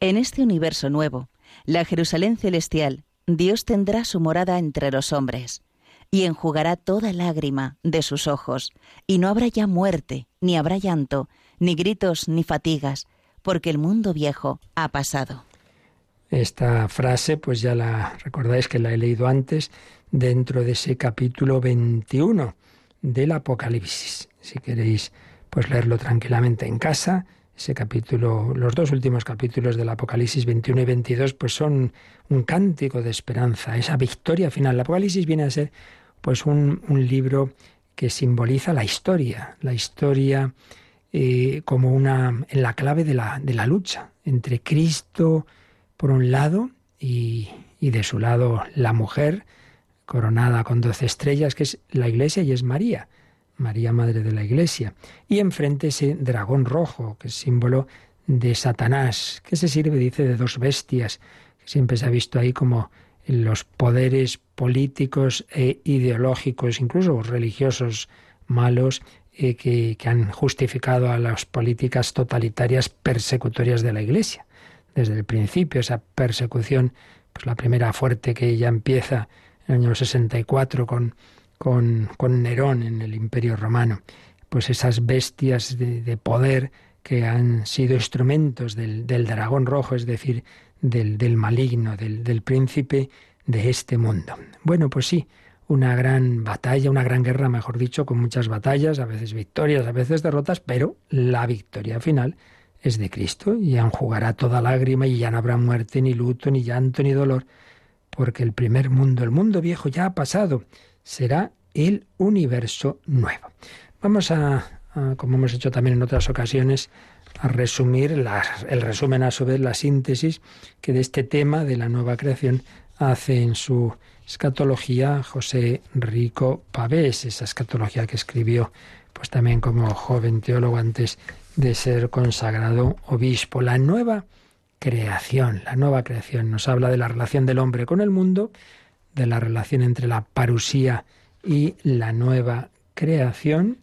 En este universo nuevo, la Jerusalén celestial, Dios tendrá su morada entre los hombres y enjugará toda lágrima de sus ojos, y no habrá ya muerte, ni habrá llanto, ni gritos, ni fatigas, porque el mundo viejo ha pasado. Esta frase, pues ya la recordáis que la he leído antes, dentro de ese capítulo 21 del Apocalipsis. Si queréis, pues leerlo tranquilamente en casa. Ese capítulo, los dos últimos capítulos del Apocalipsis 21 y 22, pues son un cántico de esperanza, esa victoria final. El Apocalipsis viene a ser, pues, un, un libro que simboliza la historia, la historia eh, como una en la clave de la, de la lucha entre Cristo por un lado y, y de su lado la mujer coronada con doce estrellas, que es la iglesia y es María, María Madre de la Iglesia. Y enfrente ese dragón rojo, que es símbolo de Satanás, que se sirve, dice, de dos bestias, que siempre se ha visto ahí como los poderes políticos e ideológicos, incluso religiosos malos, eh, que, han justificado a las políticas totalitarias persecutorias de la Iglesia. Desde el principio, esa persecución, pues la primera fuerte que ya empieza en el año 64 con, con, con Nerón en el Imperio Romano, pues esas bestias de, de poder que han sido instrumentos del, del, dragón rojo, es decir, del, del maligno, del, del príncipe de este mundo. Bueno, pues sí, una gran batalla, una gran guerra, mejor dicho, con muchas batallas, a veces victorias, a veces derrotas, pero la victoria final es de Cristo y enjugará toda lágrima y ya no habrá muerte, ni luto, ni llanto, ni dolor, porque el primer mundo, el mundo viejo ya ha pasado, será el universo nuevo. Vamos a, como hemos hecho también en otras ocasiones, a resumir el resumen a su vez, la síntesis que de este tema de la nueva creación hace en su escatología José Rico Pavés, esa escatología que escribió pues también como joven teólogo antes de ser consagrado obispo. La nueva creación, la nueva creación nos habla de la relación del hombre con el mundo, de la relación entre la parusía y la nueva creación.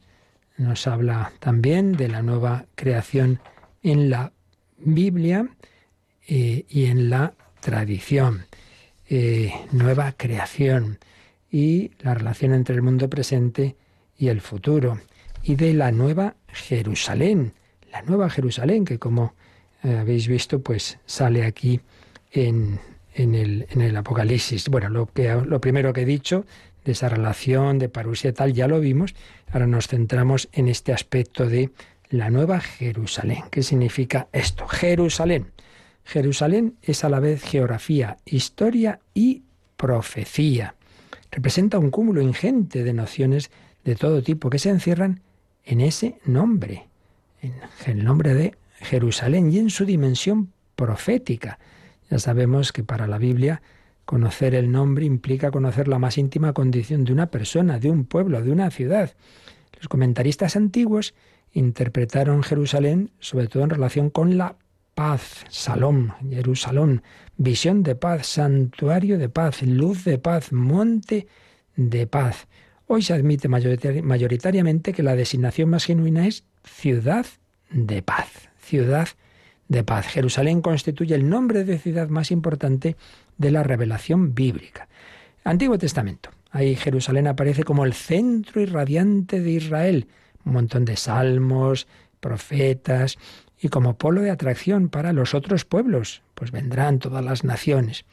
Nos habla también de la nueva creación en la Biblia eh, y en la tradición. Eh, nueva creación y la relación entre el mundo presente y el futuro y de la nueva Jerusalén, la nueva Jerusalén que como eh, habéis visto pues sale aquí en, en, el, Apocalipsis. Bueno, lo, que, lo primero que he dicho de esa relación de parusia y tal ya lo vimos, ahora nos centramos en este aspecto de la nueva Jerusalén. ¿Qué significa esto? Jerusalén. Jerusalén es a la vez geografía, historia y profecía. Representa un cúmulo ingente de nociones de todo tipo que se encierran en ese nombre, en el nombre de Jerusalén y en su dimensión profética. Ya sabemos que para la Biblia conocer el nombre implica conocer la más íntima condición de una persona, de un pueblo, de una ciudad. Los comentaristas antiguos interpretaron Jerusalén sobre todo en relación con la paz, Salom, Jerusalén, visión de paz, santuario de paz, luz de paz, monte de paz. Hoy se admite mayoritariamente que la designación más genuina es ciudad de paz, ciudad de paz. Jerusalén constituye el nombre de ciudad más importante de la revelación bíblica. Antiguo Testamento. Ahí Jerusalén aparece como el centro irradiante de Israel. Un montón de salmos, profetas, y como polo de atracción para los otros pueblos, pues vendrán todas las naciones.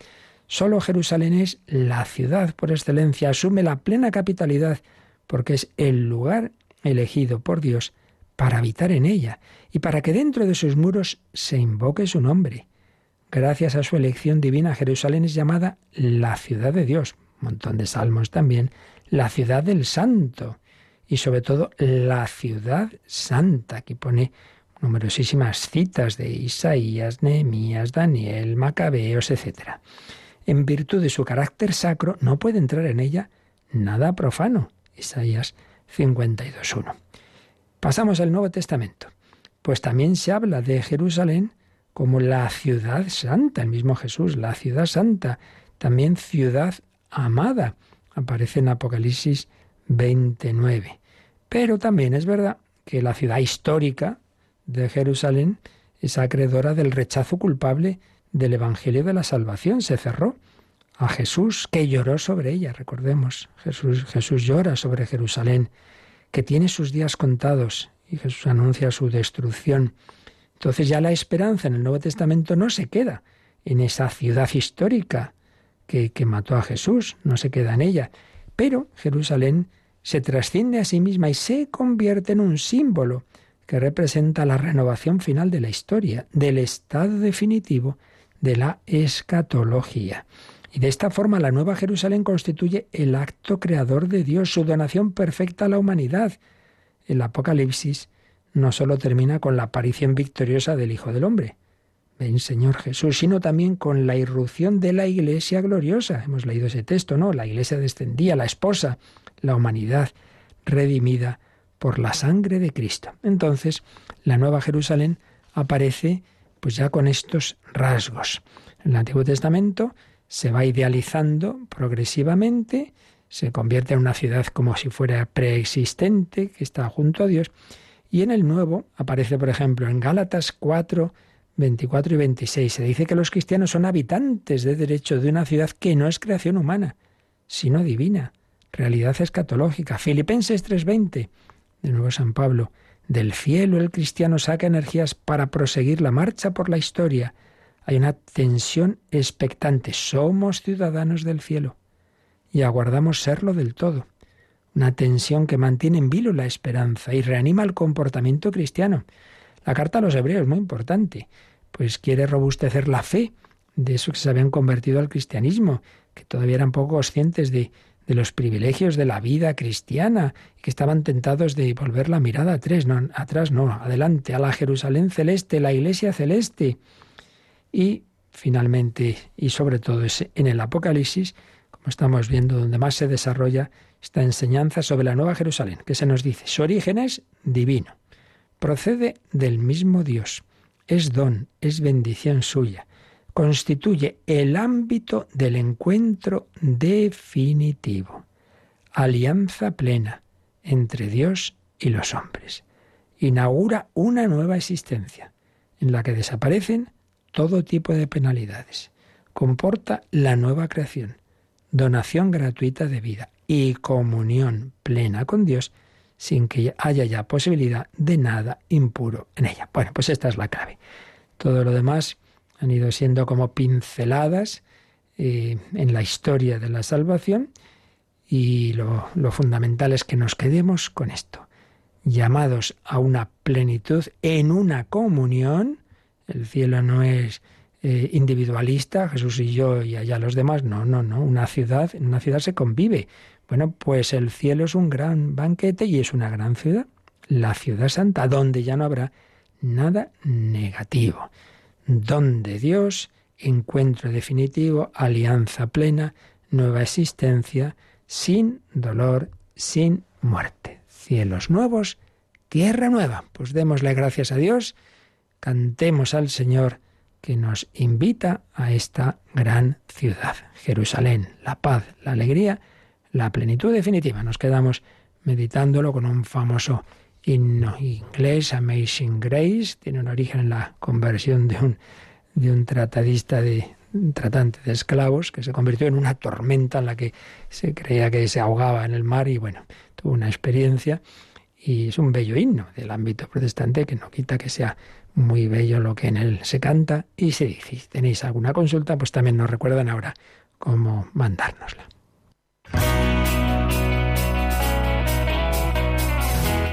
Solo Jerusalén es la ciudad por excelencia, asume la plena capitalidad, porque es el lugar elegido por Dios para habitar en ella y para que dentro de sus muros se invoque su nombre. Gracias a su elección divina, Jerusalén es llamada la ciudad de Dios, montón de salmos también, la ciudad del santo y sobre todo la ciudad santa. Aquí pone numerosísimas citas de Isaías, Nehemías, Daniel, Macabeos, etc. En virtud de su carácter sacro, no puede entrar en ella nada profano. Isaías 52.1. Pasamos al Nuevo Testamento. Pues también se habla de Jerusalén como la ciudad santa, el mismo Jesús, la ciudad santa, también ciudad amada. Aparece en Apocalipsis 29. Pero también es verdad que la ciudad histórica de Jerusalén es acreedora del rechazo culpable del Evangelio de la Salvación. Se cerró a Jesús, que lloró sobre ella, recordemos. Jesús, Jesús llora sobre Jerusalén, que tiene sus días contados, y Jesús anuncia su destrucción. Entonces ya la esperanza en el Nuevo Testamento no se queda en esa ciudad histórica que, que mató a Jesús, no se queda en ella. Pero Jerusalén se trasciende a sí misma y se convierte en un símbolo que representa la renovación final de la historia, del estado definitivo de la escatología. Y de esta forma la Nueva Jerusalén constituye el acto creador de Dios, su donación perfecta a la humanidad. El Apocalipsis no sólo termina con la aparición victoriosa del Hijo del Hombre, ven Señor Jesús, sino también con la irrupción de la Iglesia gloriosa. Hemos leído ese texto, ¿no? La Iglesia descendía, la esposa, la humanidad redimida por la sangre de Cristo. Entonces, la Nueva Jerusalén aparece pues ya con estos rasgos. En el Antiguo Testamento se va idealizando progresivamente, se convierte en una ciudad como si fuera preexistente, que está junto a Dios, y en el Nuevo aparece, por ejemplo, en Gálatas 4, 24 y 26, se dice que los cristianos son habitantes de derecho de una ciudad que no es creación humana, sino divina, realidad escatológica. Filipenses 3:20, de nuevo San Pablo, del cielo el cristiano saca energías para proseguir la marcha por la historia. Hay una tensión expectante. Somos ciudadanos del cielo y aguardamos serlo del todo. Una tensión que mantiene en vilo la esperanza y reanima el comportamiento cristiano. La carta a los hebreos, muy importante, pues quiere robustecer la fe de esos que se habían convertido al cristianismo, que todavía eran poco conscientes de, de los privilegios de la vida cristiana que estaban tentados de volver la mirada atrás, no, atrás no, adelante, a la Jerusalén celeste, la iglesia celeste. Y finalmente, y sobre todo en el Apocalipsis, como estamos viendo, donde más se desarrolla esta enseñanza sobre la Nueva Jerusalén, que se nos dice, su origen es divino, procede del mismo Dios, es don, es bendición suya constituye el ámbito del encuentro definitivo, alianza plena entre Dios y los hombres. Inaugura una nueva existencia en la que desaparecen todo tipo de penalidades. Comporta la nueva creación, donación gratuita de vida y comunión plena con Dios sin que haya ya posibilidad de nada impuro en ella. Bueno, pues esta es la clave. Todo lo demás han ido siendo como pinceladas eh, en la historia de la salvación y lo, fundamental es que nos quedemos con esto, llamados a una plenitud en una comunión, el cielo no es eh, individualista, Jesús y yo y allá los demás, no, no, no, una ciudad, en una ciudad se convive. Bueno, pues el cielo es un gran banquete y es una gran ciudad, la ciudad santa, donde ya no habrá nada negativo don de Dios, encuentro definitivo, alianza plena, nueva existencia, sin dolor, sin muerte. Cielos nuevos, tierra nueva. Pues démosle gracias a Dios, cantemos al Señor que nos invita a esta gran ciudad, Jerusalén, la paz, la alegría, la plenitud definitiva. Nos quedamos meditándolo con un famoso himno inglés, Amazing Grace, tiene un origen en la conversión de un, de un tratadista de tratante de esclavos que se convirtió en una tormenta en la que se creía que se ahogaba en el mar y bueno, tuvo una experiencia y es un bello himno del ámbito protestante que no quita que sea muy bello lo que en él se canta y se dice. Si tenéis alguna consulta, pues también nos recuerdan ahora cómo mandárnosla.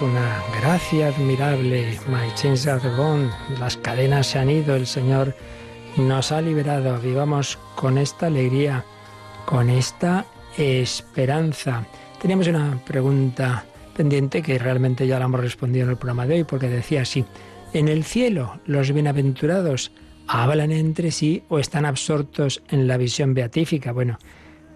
Una gracia admirable. My chains are gone. Las cadenas se han ido. El Señor nos ha liberado. Vivamos con esta alegría, con esta esperanza. Teníamos una pregunta pendiente que realmente ya la hemos respondido en el programa de hoy porque decía así, en el cielo los bienaventurados hablan entre sí o están absortos en la visión beatífica. Bueno,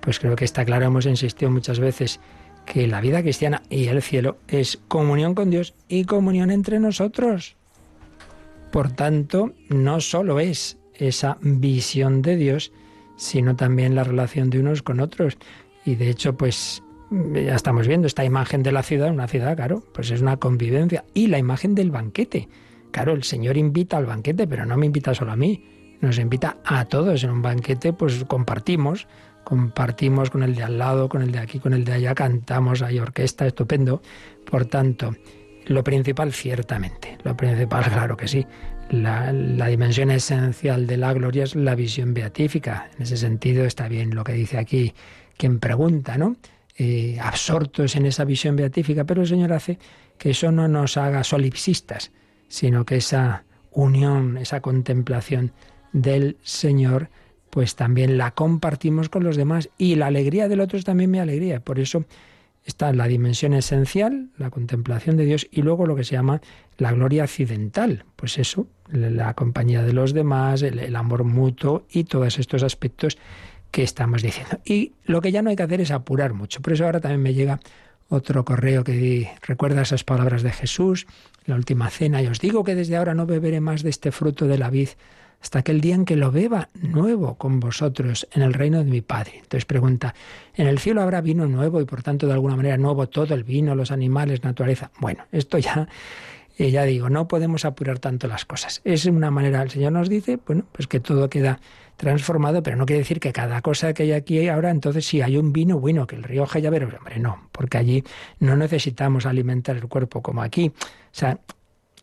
pues creo que está claro, hemos insistido muchas veces que la vida cristiana y el cielo es comunión con Dios y comunión entre nosotros. Por tanto, no solo es esa visión de Dios, sino también la relación de unos con otros. Y de hecho, pues ya estamos viendo esta imagen de la ciudad, una ciudad, claro, pues es una convivencia. Y la imagen del banquete. Claro, el Señor invita al banquete, pero no me invita solo a mí, nos invita a todos en un banquete, pues compartimos, compartimos con el de al lado, con el de aquí, con el de allá, cantamos, hay orquesta, estupendo. Por tanto, lo principal ciertamente, lo principal *laughs* claro que sí, la, dimensión esencial de la gloria es la visión beatífica. En ese sentido está bien lo que dice aquí quien pregunta, ¿no? Eh, absortos en esa visión beatífica, pero el Señor hace que eso no nos haga solipsistas, sino que esa unión, esa contemplación del Señor pues también la compartimos con los demás y la alegría del otro es también mi alegría. Por eso está la dimensión esencial, la contemplación de Dios, y luego lo que se llama la gloria accidental. Pues eso, la compañía de los demás, el, amor mutuo y todos estos aspectos que estamos diciendo. Y lo que ya no hay que hacer es apurar mucho. Por eso ahora también me llega otro correo que recuerda esas palabras de Jesús, la última cena, y os digo que desde ahora no beberé más de este fruto de la vid hasta aquel día en que lo beba nuevo con vosotros en el reino de mi Padre. Entonces pregunta, ¿en el cielo habrá vino nuevo y por tanto de alguna manera nuevo todo el vino, los animales, naturaleza? Bueno, esto ya, eh, ya digo, no podemos apurar tanto las cosas. Es una manera, el Señor nos dice, bueno, pues que todo queda transformado, pero no quiere decir que cada cosa que hay aquí ahora, entonces si hay un vino, bueno, que el río Jayavero, hombre, no, porque allí no necesitamos alimentar el cuerpo como aquí. O sea,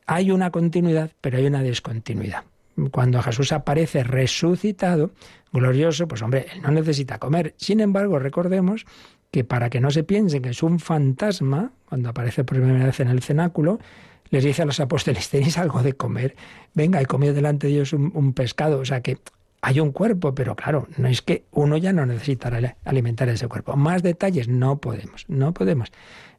hay una continuidad, pero hay una descontinuidad cuando Jesús aparece resucitado, glorioso, pues hombre, él no necesita comer. Sin embargo, recordemos que para que no se piensen que es un fantasma, cuando aparece por primera vez en el cenáculo, les dice a los apóstoles, tenéis algo de comer, venga, y comió delante de ellos un, pescado, o sea que hay un cuerpo, pero claro, no es que uno ya no necesitará alimentar ese cuerpo. Más detalles no podemos, no podemos.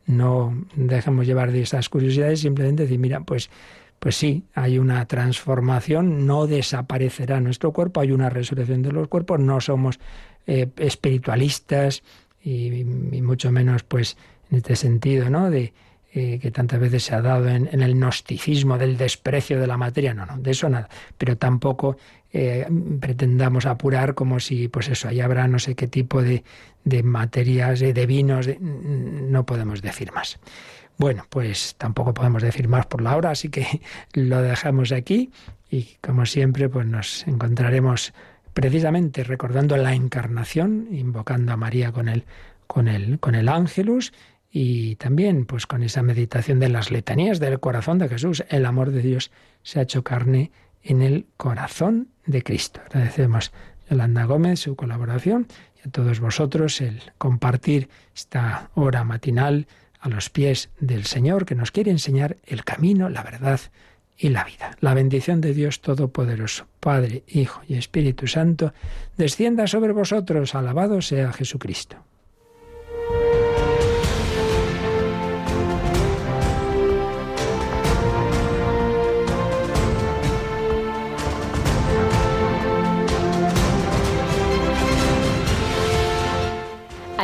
No dejemos llevar de esas curiosidades, simplemente decir, mira, pues pues sí, hay una transformación, no desaparecerá nuestro cuerpo, hay una resurrección de los cuerpos, no somos eh, espiritualistas y, mucho menos pues en este sentido, ¿no? De, eh, que tantas veces se ha dado en, el gnosticismo del desprecio de la materia, no, no, de eso nada, pero tampoco eh, pretendamos apurar como si, pues eso, ahí habrá no sé qué tipo de, de materias, de vinos, no podemos decir más. Bueno, pues tampoco podemos decir más por la hora, así que *laughs* lo dejamos aquí y como siempre pues nos encontraremos precisamente recordando la encarnación, invocando a María con el con el con el ángelus y también pues con esa meditación de las letanías del corazón de Jesús, el amor de Dios se ha hecho carne en el corazón de Cristo. Agradecemos a Yolanda Gómez su colaboración y a todos vosotros el compartir esta hora matinal a los pies del Señor que nos quiere enseñar el camino, la verdad y la vida. La bendición de Dios Todopoderoso, Padre, Hijo y Espíritu Santo, descienda sobre vosotros. Alabado sea Jesucristo.